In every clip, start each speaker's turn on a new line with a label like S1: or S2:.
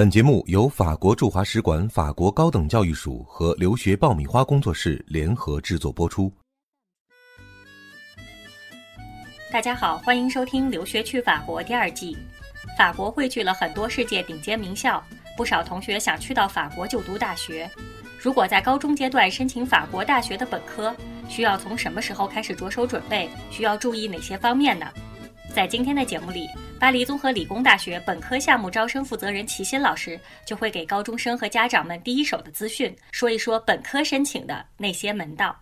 S1: 本节目由法国驻华使馆法国高等教育署和留学爆米花工作室联合制作播出。
S2: 大家好，欢迎收听《留学去法国》第二季。法国汇聚了很多世界顶尖名校，不少同学想去到法国就读大学。如果在高中阶段申请法国大学的本科，需要从什么时候开始着手准备？需要注意哪些方面呢？在今天的节目里，巴黎综合理工大学本科项目招生负责人齐新老师就会给高中生和家长们第一手的资讯，说一说本科申请的那些门道。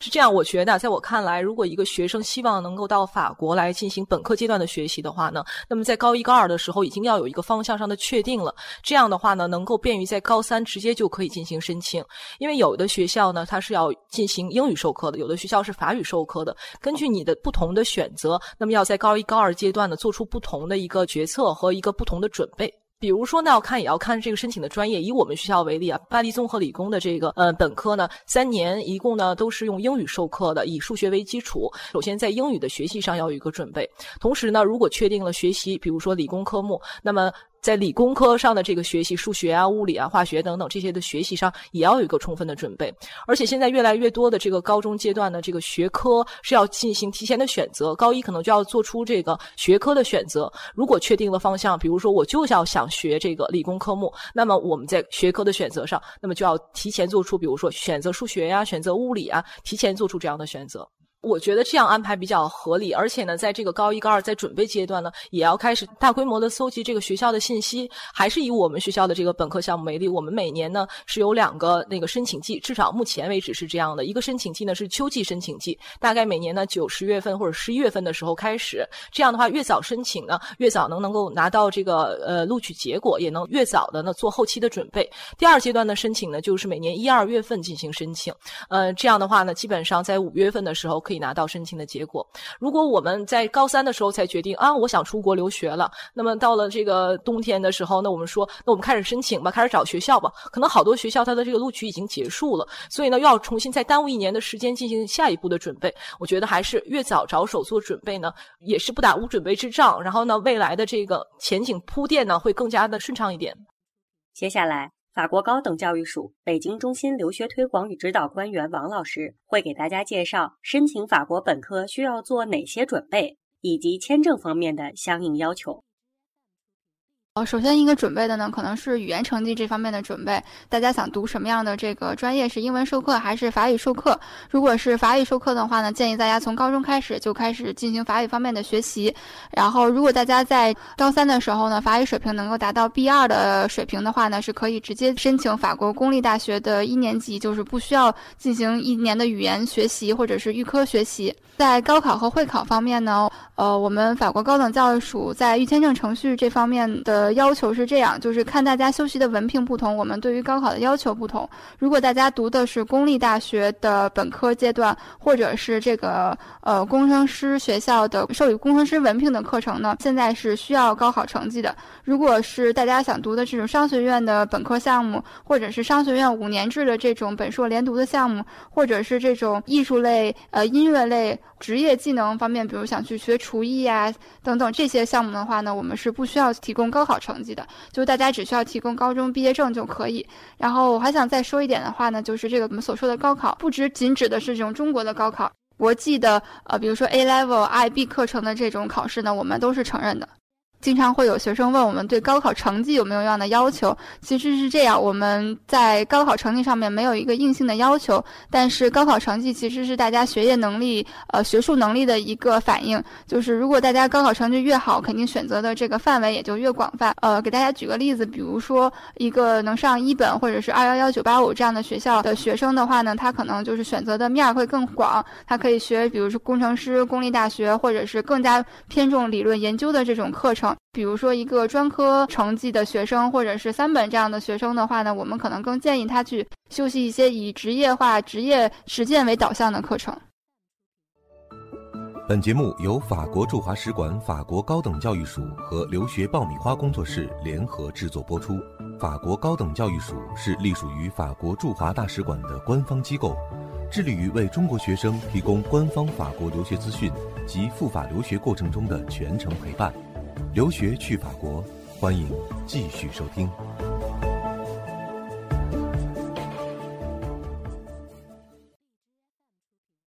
S3: 是这样，我觉得，在我看来，如果一个学生希望能够到法国来进行本科阶段的学习的话呢，那么在高一、高二的时候已经要有一个方向上的确定了。这样的话呢，能够便于在高三直接就可以进行申请。因为有的学校呢，它是要进行英语授课的；有的学校是法语授课的。根据你的不同的选择，那么要在高一、高二阶段呢，做出不同的一个决策和一个不同的准备。比如说那，要看也要看这个申请的专业。以我们学校为例啊，巴黎综合理工的这个呃本科呢，三年一共呢都是用英语授课的，以数学为基础。首先在英语的学习上要有一个准备，同时呢，如果确定了学习，比如说理工科目，那么。在理工科上的这个学习，数学啊、物理啊、化学等等这些的学习上，也要有一个充分的准备。而且现在越来越多的这个高中阶段的这个学科是要进行提前的选择，高一可能就要做出这个学科的选择。如果确定了方向，比如说我就要想学这个理工科目，那么我们在学科的选择上，那么就要提前做出，比如说选择数学呀、选择物理啊，提前做出这样的选择。我觉得这样安排比较合理，而且呢，在这个高一、高二在准备阶段呢，也要开始大规模的搜集这个学校的信息。还是以我们学校的这个本科项目为例，我们每年呢是有两个那个申请季，至少目前为止是这样的。一个申请季呢是秋季申请季，大概每年呢九十月份或者十一月份的时候开始。这样的话，越早申请呢，越早能能够拿到这个呃录取结果，也能越早的呢做后期的准备。第二阶段的申请呢，就是每年一二月份进行申请。呃，这样的话呢，基本上在五月份的时候可以。以拿到申请的结果。如果我们在高三的时候才决定啊，我想出国留学了，那么到了这个冬天的时候，那我们说，那我们开始申请吧，开始找学校吧。可能好多学校它的这个录取已经结束了，所以呢，又要重新再耽误一年的时间进行下一步的准备。我觉得还是越早着手做准备呢，也是不打无准备之仗。然后呢，未来的这个前景铺垫呢，会更加的顺畅一点。
S2: 接下来。法国高等教育署北京中心留学推广与指导官员王老师会给大家介绍申请法国本科需要做哪些准备，以及签证方面的相应要求。
S4: 呃，首先一个准备的呢，可能是语言成绩这方面的准备。大家想读什么样的这个专业？是英文授课还是法语授课？如果是法语授课的话呢，建议大家从高中开始就开始进行法语方面的学习。然后，如果大家在高三的时候呢，法语水平能够达到 B 二的水平的话呢，是可以直接申请法国公立大学的一年级，就是不需要进行一年的语言学习或者是预科学习。在高考和会考方面呢，呃，我们法国高等教育署在预签证程序这方面的要求是这样，就是看大家修习的文凭不同，我们对于高考的要求不同。如果大家读的是公立大学的本科阶段，或者是这个呃工程师学校的授予工程师文凭的课程呢，现在是需要高考成绩的。如果是大家想读的这种商学院的本科项目，或者是商学院五年制的这种本硕连读的项目，或者是这种艺术类、呃音乐类。职业技能方面，比如想去学厨艺啊等等这些项目的话呢，我们是不需要提供高考成绩的，就是大家只需要提供高中毕业证就可以。然后我还想再说一点的话呢，就是这个我们所说的高考，不只仅指的是这种中国的高考，国际的呃，比如说 A Level、IB 课程的这种考试呢，我们都是承认的。经常会有学生问我们对高考成绩有没有样的要求？其实是这样，我们在高考成绩上面没有一个硬性的要求，但是高考成绩其实是大家学业能力、呃学术能力的一个反应。就是如果大家高考成绩越好，肯定选择的这个范围也就越广泛。呃，给大家举个例子，比如说一个能上一本或者是二幺幺九八五这样的学校的学生的话呢，他可能就是选择的面会更广，他可以学，比如说工程师、公立大学，或者是更加偏重理论研究的这种课程。比如说，一个专科成绩的学生，或者是三本这样的学生的话呢，我们可能更建议他去修习一些以职业化、职业实践为导向的课程。
S1: 本节目由法国驻华使馆法国高等教育署和留学爆米花工作室联合制作播出。法国高等教育署是隶属于法国驻华大使馆的官方机构，致力于为中国学生提供官方法国留学资讯及赴法留学过程中的全程陪伴。留学去法国。欢迎继续收听。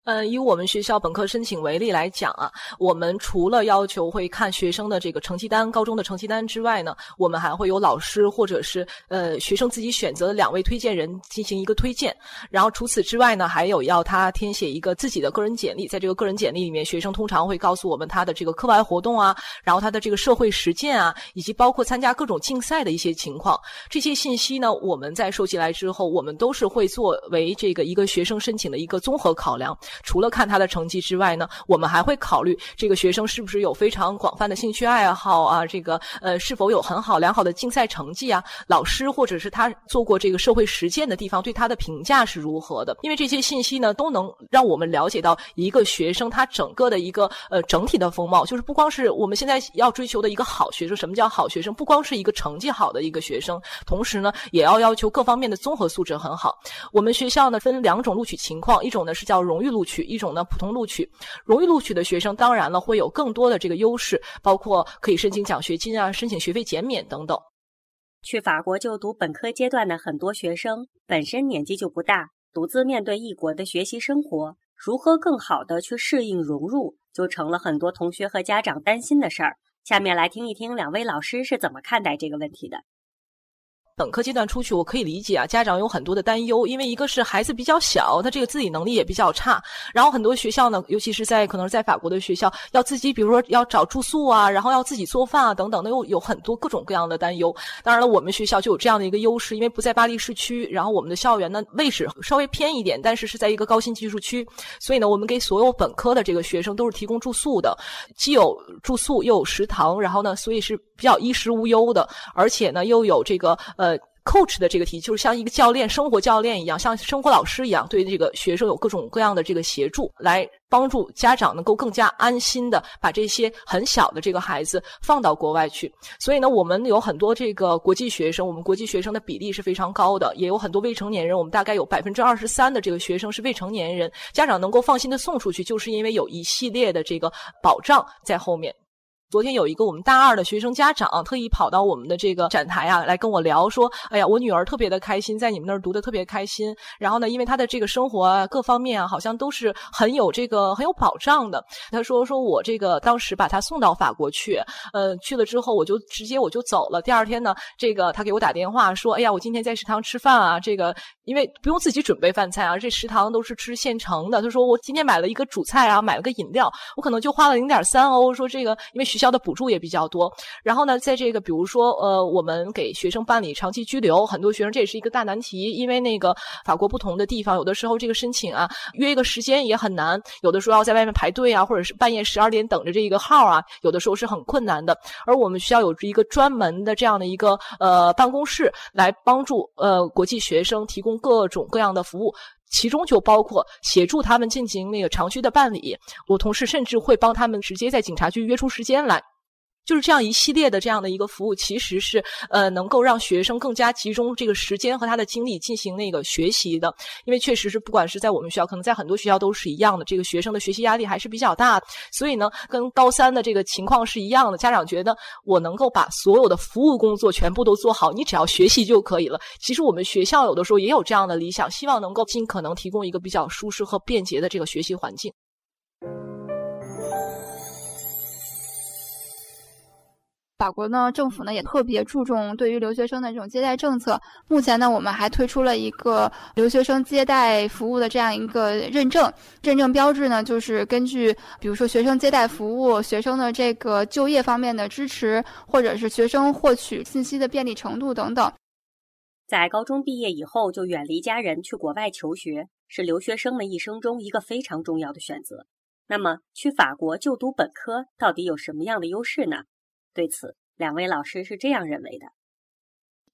S3: 嗯，以我们学校本科申请为例来讲啊，我们除了要求会看学生的这个成绩单、高中的成绩单之外呢，我们还会有老师或者是呃学生自己选择的两位推荐人进行一个推荐。然后除此之外呢，还有要他填写一个自己的个人简历，在这个个人简历里面，学生通常会告诉我们他的这个课外活动啊，然后他的这个社会实践啊，以及包括参加各种竞赛的一些情况。这些信息呢，我们在收集来之后，我们都是会作为这个一个学生申请的一个综合考量。除了看他的成绩之外呢，我们还会考虑这个学生是不是有非常广泛的兴趣爱好啊，这个呃是否有很好良好的竞赛成绩啊，老师或者是他做过这个社会实践的地方对他的评价是如何的？因为这些信息呢，都能让我们了解到一个学生他整个的一个呃整体的风貌，就是不光是我们现在要追求的一个好学生，什么叫好学生？不光是一个成绩好的一个学生，同时呢，也要要求各方面的综合素质很好。我们学校呢分两种录取情况，一种呢是叫荣誉录取。一种呢，普通录取，荣誉录取的学生，当然了，会有更多的这个优势，包括可以申请奖学金啊，申请学费减免等等。
S2: 去法国就读本科阶段的很多学生，本身年纪就不大，独自面对异国的学习生活，如何更好的去适应融入，就成了很多同学和家长担心的事儿。下面来听一听两位老师是怎么看待这个问题的。
S3: 本科阶段出去，我可以理解啊，家长有很多的担忧，因为一个是孩子比较小，他这个自理能力也比较差，然后很多学校呢，尤其是在可能是在法国的学校，要自己比如说要找住宿啊，然后要自己做饭啊等等，那又有很多各种各样的担忧。当然了，我们学校就有这样的一个优势，因为不在巴黎市区，然后我们的校园呢位置稍微偏一点，但是是在一个高新技术区，所以呢，我们给所有本科的这个学生都是提供住宿的，既有住宿又有食堂，然后呢，所以是比较衣食无忧的，而且呢又有这个呃。，coach 的这个题就是像一个教练、生活教练一样，像生活老师一样，对这个学生有各种各样的这个协助，来帮助家长能够更加安心的把这些很小的这个孩子放到国外去。所以呢，我们有很多这个国际学生，我们国际学生的比例是非常高的，也有很多未成年人，我们大概有百分之二十三的这个学生是未成年人，家长能够放心的送出去，就是因为有一系列的这个保障在后面。昨天有一个我们大二的学生家长特意跑到我们的这个展台啊，来跟我聊说：“哎呀，我女儿特别的开心，在你们那儿读的特别开心。然后呢，因为她的这个生活啊，各方面啊，好像都是很有这个很有保障的。”他说：“说我这个当时把她送到法国去，呃，去了之后我就直接我就走了。第二天呢，这个他给我打电话说：‘哎呀，我今天在食堂吃饭啊，这个因为不用自己准备饭菜啊，这食堂都是吃现成的。’他说我今天买了一个主菜啊，买了个饮料，我可能就花了零点三欧。说这个因为学校。”的补助也比较多，然后呢，在这个比如说，呃，我们给学生办理长期居留，很多学生这也是一个大难题，因为那个法国不同的地方，有的时候这个申请啊，约一个时间也很难，有的时候要在外面排队啊，或者是半夜十二点等着这一个号啊，有的时候是很困难的。而我们学校有一个专门的这样的一个呃办公室，来帮助呃国际学生提供各种各样的服务。其中就包括协助他们进行那个长居的办理，我同事甚至会帮他们直接在警察局约出时间来。就是这样一系列的这样的一个服务，其实是呃能够让学生更加集中这个时间和他的精力进行那个学习的。因为确实是不管是在我们学校，可能在很多学校都是一样的，这个学生的学习压力还是比较大。所以呢，跟高三的这个情况是一样的。家长觉得我能够把所有的服务工作全部都做好，你只要学习就可以了。其实我们学校有的时候也有这样的理想，希望能够尽可能提供一个比较舒适和便捷的这个学习环境。
S4: 法国呢，政府呢也特别注重对于留学生的这种接待政策。目前呢，我们还推出了一个留学生接待服务的这样一个认证，认证标志呢，就是根据比如说学生接待服务、学生的这个就业方面的支持，或者是学生获取信息的便利程度等等。
S2: 在高中毕业以后就远离家人去国外求学，是留学生们一生中一个非常重要的选择。那么，去法国就读本科到底有什么样的优势呢？对此，两位老师是这样认为的：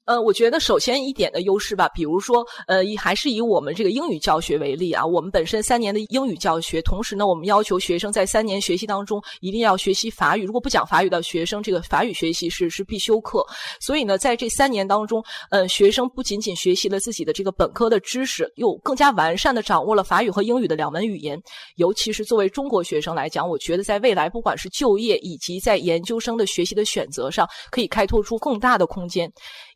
S3: 呃，我觉得首先一点的优势吧，比如说，呃，以还是以我们这个英语教学为例啊，我们本身三年的英语教学，同时呢，我们要求学生在三年学习当中一定要学习法语，如果不讲法语的学生，这个法语学习是是必修课。所以呢，在这三年当中，呃，学生不仅仅学习了自己的这个本科的知识，又更加完善的掌握了法语和英语的两门语言。尤其是作为中国学生来讲，我觉得在未来不管是就业以及在研究生的学习的选择上，可以开拓出更大的空间。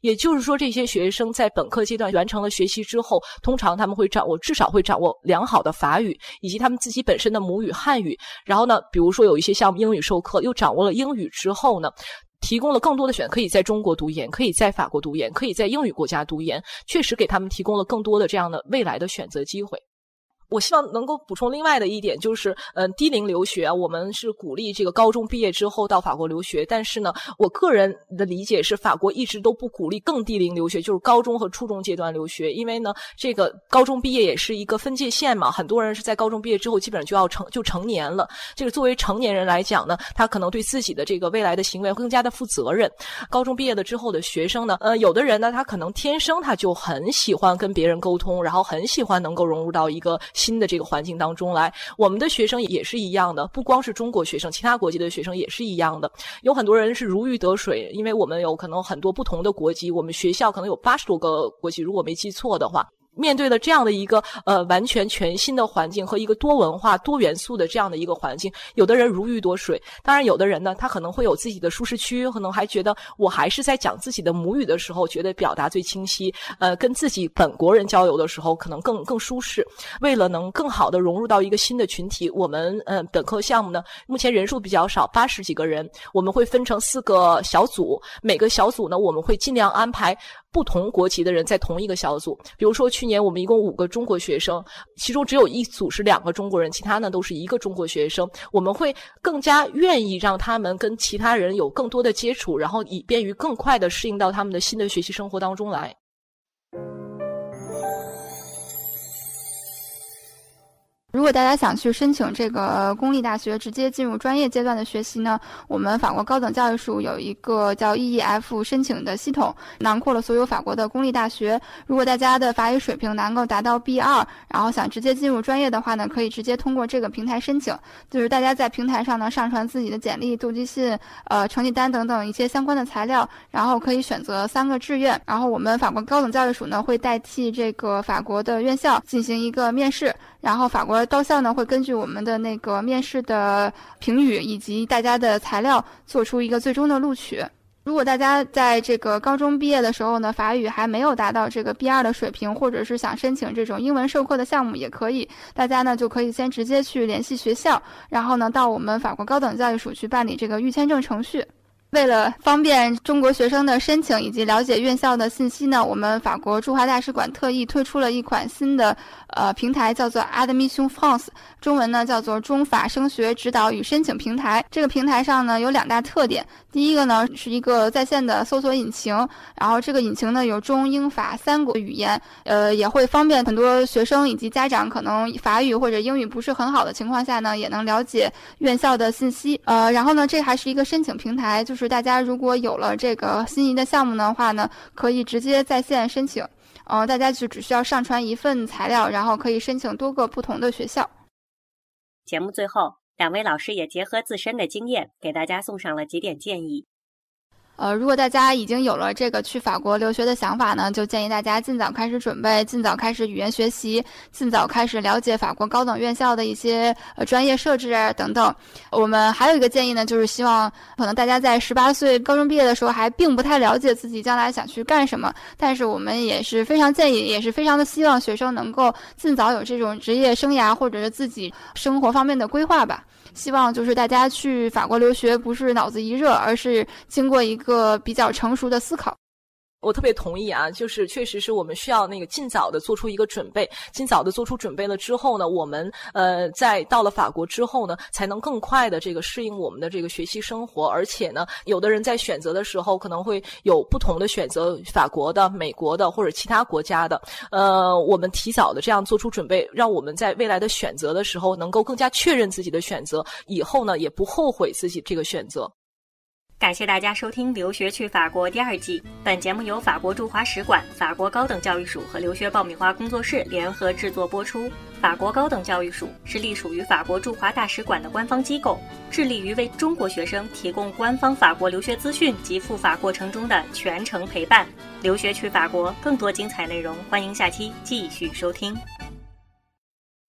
S3: 也就是说，这些学生在本科阶段完成了学习之后，通常他们会掌握至少会掌握良好的法语，以及他们自己本身的母语汉语。然后呢，比如说有一些项目英语授课，又掌握了英语之后呢，提供了更多的选，可以在中国读研，可以在法国读研，可以在英语国家读研，确实给他们提供了更多的这样的未来的选择机会。我希望能够补充另外的一点，就是，嗯，低龄留学，我们是鼓励这个高中毕业之后到法国留学。但是呢，我个人的理解是，法国一直都不鼓励更低龄留学，就是高中和初中阶段留学。因为呢，这个高中毕业也是一个分界线嘛，很多人是在高中毕业之后基本上就要成就成年了。这个作为成年人来讲呢，他可能对自己的这个未来的行为更加的负责任。高中毕业了之后的学生呢，呃，有的人呢，他可能天生他就很喜欢跟别人沟通，然后很喜欢能够融入到一个。新的这个环境当中来，我们的学生也是一样的，不光是中国学生，其他国籍的学生也是一样的。有很多人是如鱼得水，因为我们有可能很多不同的国籍，我们学校可能有八十多个国籍，如果没记错的话。面对了这样的一个呃完全全新的环境和一个多文化多元素的这样的一个环境，有的人如鱼得水，当然有的人呢，他可能会有自己的舒适区，可能还觉得我还是在讲自己的母语的时候，觉得表达最清晰，呃，跟自己本国人交流的时候可能更更舒适。为了能更好的融入到一个新的群体，我们呃本科项目呢，目前人数比较少，八十几个人，我们会分成四个小组，每个小组呢，我们会尽量安排。不同国籍的人在同一个小组，比如说去年我们一共五个中国学生，其中只有一组是两个中国人，其他呢都是一个中国学生。我们会更加愿意让他们跟其他人有更多的接触，然后以便于更快的适应到他们的新的学习生活当中来。
S4: 如果大家想去申请这个公立大学，直接进入专业阶段的学习呢，我们法国高等教育署有一个叫 EEF 申请的系统，囊括了所有法国的公立大学。如果大家的法语水平能够达到 B2，然后想直接进入专业的话呢，可以直接通过这个平台申请。就是大家在平台上呢上传自己的简历、动机信、呃成绩单等等一些相关的材料，然后可以选择三个志愿，然后我们法国高等教育署呢会代替这个法国的院校进行一个面试。然后法国高校呢会根据我们的那个面试的评语以及大家的材料做出一个最终的录取。如果大家在这个高中毕业的时候呢，法语还没有达到这个 B 二的水平，或者是想申请这种英文授课的项目，也可以，大家呢就可以先直接去联系学校，然后呢到我们法国高等教育署去办理这个预签证程序。为了方便中国学生的申请以及了解院校的信息呢，我们法国驻华大使馆特意推出了一款新的呃平台，叫做 Admission France，中文呢叫做中法升学指导与申请平台。这个平台上呢有两大特点，第一个呢是一个在线的搜索引擎，然后这个引擎呢有中英法三国语言，呃也会方便很多学生以及家长可能法语或者英语不是很好的情况下呢，也能了解院校的信息。呃，然后呢这还是一个申请平台，就是。大家如果有了这个心仪的项目的话呢，可以直接在线申请。嗯，大家就只需要上传一份材料，然后可以申请多个不同的学校。
S2: 节目最后，两位老师也结合自身的经验，给大家送上了几点建议。
S4: 呃，如果大家已经有了这个去法国留学的想法呢，就建议大家尽早开始准备，尽早开始语言学习，尽早开始了解法国高等院校的一些呃专业设置啊等等。我们还有一个建议呢，就是希望可能大家在十八岁高中毕业的时候还并不太了解自己将来想去干什么，但是我们也是非常建议，也是非常的希望学生能够尽早有这种职业生涯或者是自己生活方面的规划吧。希望就是大家去法国留学，不是脑子一热，而是经过一个比较成熟的思考。
S3: 我特别同意啊，就是确实是我们需要那个尽早的做出一个准备，尽早的做出准备了之后呢，我们呃在到了法国之后呢，才能更快的这个适应我们的这个学习生活，而且呢，有的人在选择的时候可能会有不同的选择，法国的、美国的或者其他国家的，呃，我们提早的这样做出准备，让我们在未来的选择的时候能够更加确认自己的选择，以后呢也不后悔自己这个选择。
S2: 感谢大家收听《留学去法国》第二季。本节目由法国驻华使馆、法国高等教育署和留学爆米花工作室联合制作播出。法国高等教育署是隶属于法国驻华大使馆的官方机构，致力于为中国学生提供官方法国留学资讯及赴法过程中的全程陪伴。留学去法国，更多精彩内容，欢迎下期继续收听。